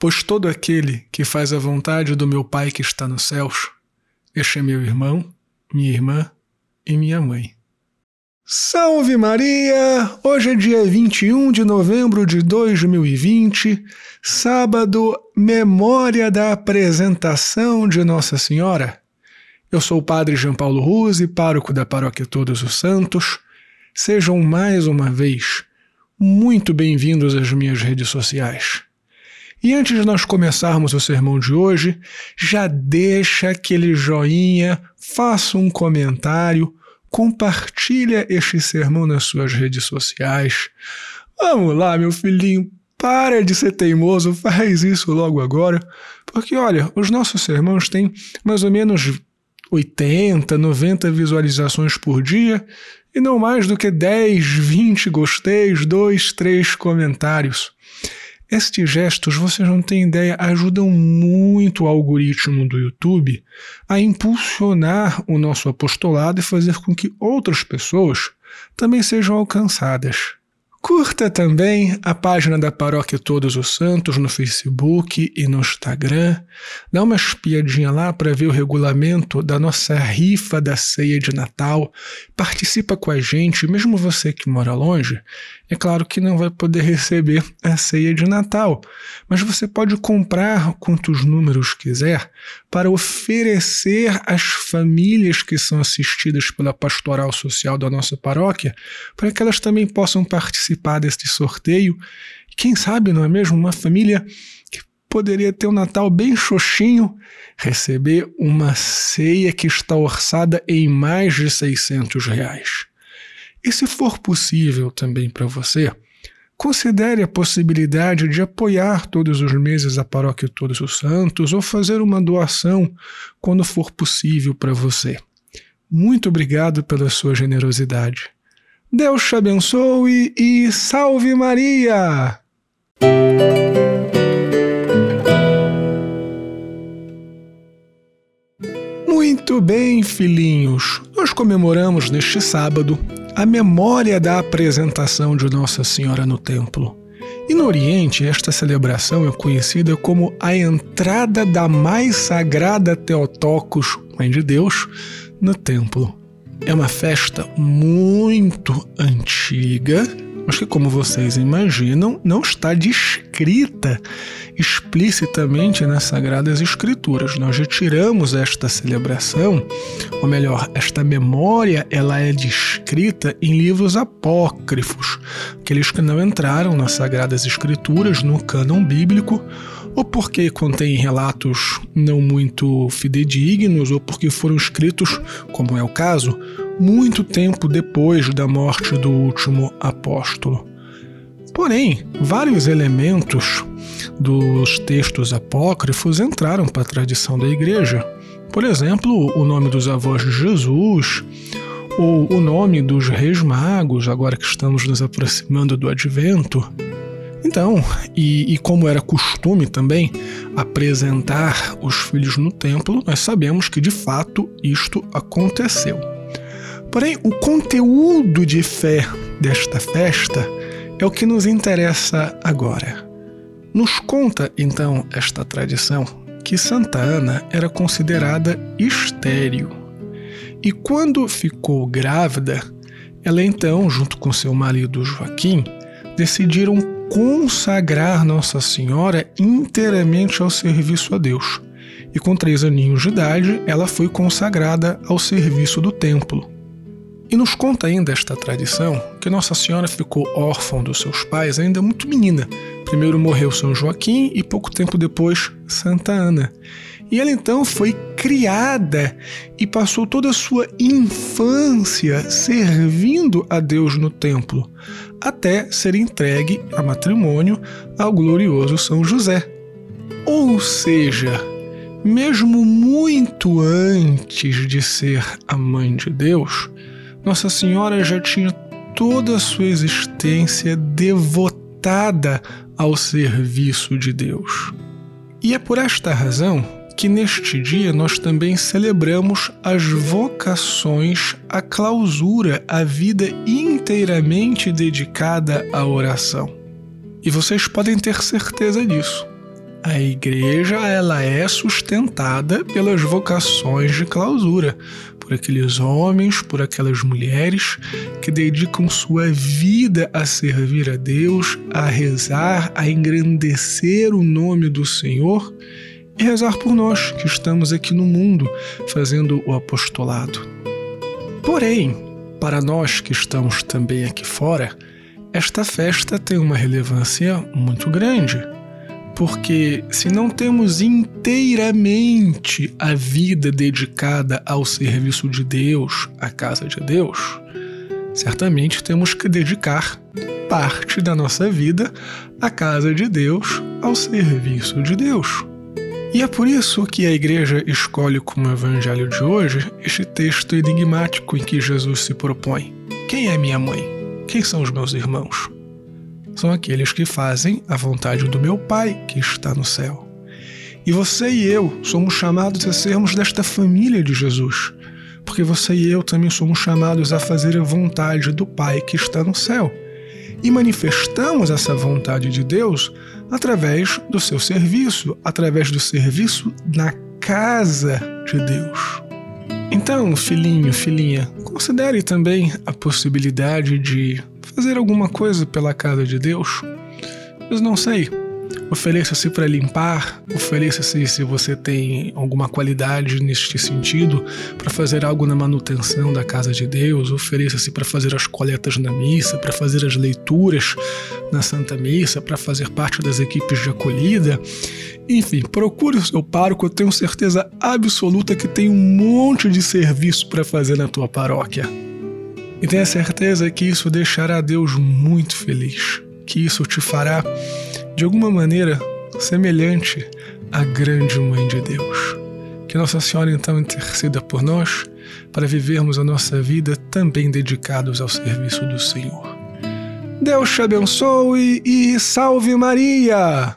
Pois todo aquele que faz a vontade do meu Pai que está nos céus, este é meu irmão, minha irmã e minha mãe. Salve Maria! Hoje é dia 21 de novembro de 2020, sábado, memória da apresentação de Nossa Senhora. Eu sou o Padre João Paulo Ruse, pároco da Paróquia Todos os Santos. Sejam mais uma vez muito bem-vindos às minhas redes sociais. E antes de nós começarmos o sermão de hoje, já deixa aquele joinha, faça um comentário, compartilha este sermão nas suas redes sociais. Vamos lá, meu filhinho, para de ser teimoso, faz isso logo agora, porque olha, os nossos sermãos têm mais ou menos 80, 90 visualizações por dia e não mais do que 10, 20 gosteis, 2, 3 comentários. Estes gestos, vocês não têm ideia, ajudam muito o algoritmo do YouTube a impulsionar o nosso apostolado e fazer com que outras pessoas também sejam alcançadas. Curta também a página da Paróquia Todos os Santos no Facebook e no Instagram. Dá uma espiadinha lá para ver o regulamento da nossa rifa da ceia de Natal. Participa com a gente, mesmo você que mora longe. É claro que não vai poder receber a ceia de Natal, mas você pode comprar quantos números quiser para oferecer às famílias que são assistidas pela pastoral social da nossa paróquia, para que elas também possam participar deste sorteio. Quem sabe, não é mesmo? Uma família que poderia ter um Natal bem xoxinho, receber uma ceia que está orçada em mais de 600 reais. E se for possível também para você, considere a possibilidade de apoiar todos os meses a Paróquia Todos os Santos ou fazer uma doação quando for possível para você. Muito obrigado pela sua generosidade. Deus te abençoe e salve Maria! Muito bem, filhinhos. Nós comemoramos neste sábado a memória da apresentação de Nossa Senhora no templo. E no Oriente, esta celebração é conhecida como a entrada da mais sagrada Teotocos, Mãe de Deus, no templo. É uma festa muito antiga mas que, como vocês imaginam, não está descrita explicitamente nas Sagradas Escrituras. Nós retiramos esta celebração, ou melhor, esta memória, ela é descrita em livros apócrifos, aqueles que não entraram nas Sagradas Escrituras, no cânon bíblico, ou porque contêm relatos não muito fidedignos, ou porque foram escritos, como é o caso, muito tempo depois da morte do último apóstolo. Porém, vários elementos dos textos apócrifos entraram para a tradição da igreja. Por exemplo, o nome dos avós de Jesus, ou o nome dos reis magos, agora que estamos nos aproximando do advento. Então, e, e, como era costume também apresentar os filhos no templo, nós sabemos que de fato isto aconteceu. Porém, o conteúdo de fé desta festa é o que nos interessa agora. Nos conta então esta tradição que Santa Ana era considerada estéril. E quando ficou grávida, ela então, junto com seu marido Joaquim, decidiram consagrar Nossa Senhora inteiramente ao serviço a Deus. E com três aninhos de idade, ela foi consagrada ao serviço do templo. E nos conta ainda esta tradição que Nossa Senhora ficou órfã dos seus pais ainda muito menina. Primeiro morreu São Joaquim e pouco tempo depois Santa Ana. E ela então foi criada e passou toda a sua infância servindo a Deus no templo, até ser entregue a matrimônio ao glorioso São José. Ou seja, mesmo muito antes de ser a mãe de Deus, nossa Senhora já tinha toda a sua existência devotada ao serviço de Deus. E é por esta razão que neste dia nós também celebramos as vocações à clausura, a vida inteiramente dedicada à oração. E vocês podem ter certeza disso. A igreja ela é sustentada pelas vocações de clausura, por aqueles homens, por aquelas mulheres que dedicam sua vida a servir a Deus, a rezar, a engrandecer o nome do Senhor e rezar por nós que estamos aqui no mundo fazendo o apostolado. Porém, para nós que estamos também aqui fora, esta festa tem uma relevância muito grande porque se não temos inteiramente a vida dedicada ao serviço de Deus, à casa de Deus, certamente temos que dedicar parte da nossa vida à casa de Deus, ao serviço de Deus. E é por isso que a igreja escolhe como evangelho de hoje este texto enigmático em que Jesus se propõe: Quem é minha mãe? Quem são os meus irmãos? são aqueles que fazem a vontade do meu Pai que está no céu. E você e eu somos chamados a sermos desta família de Jesus, porque você e eu também somos chamados a fazer a vontade do Pai que está no céu. E manifestamos essa vontade de Deus através do seu serviço, através do serviço na casa de Deus. Então, filhinho, filhinha, considere também a possibilidade de fazer alguma coisa pela casa de Deus? Mas não sei. Ofereça-se para limpar, ofereça-se se você tem alguma qualidade neste sentido, para fazer algo na manutenção da casa de Deus, ofereça-se para fazer as coletas na missa, para fazer as leituras na Santa Missa, para fazer parte das equipes de acolhida. Enfim, procure o seu pároco, eu tenho certeza absoluta que tem um monte de serviço para fazer na tua paróquia. E tenha certeza que isso deixará Deus muito feliz, que isso te fará, de alguma maneira, semelhante à grande Mãe de Deus. Que Nossa Senhora então interceda por nós para vivermos a nossa vida também dedicados ao serviço do Senhor. Deus te abençoe e salve Maria!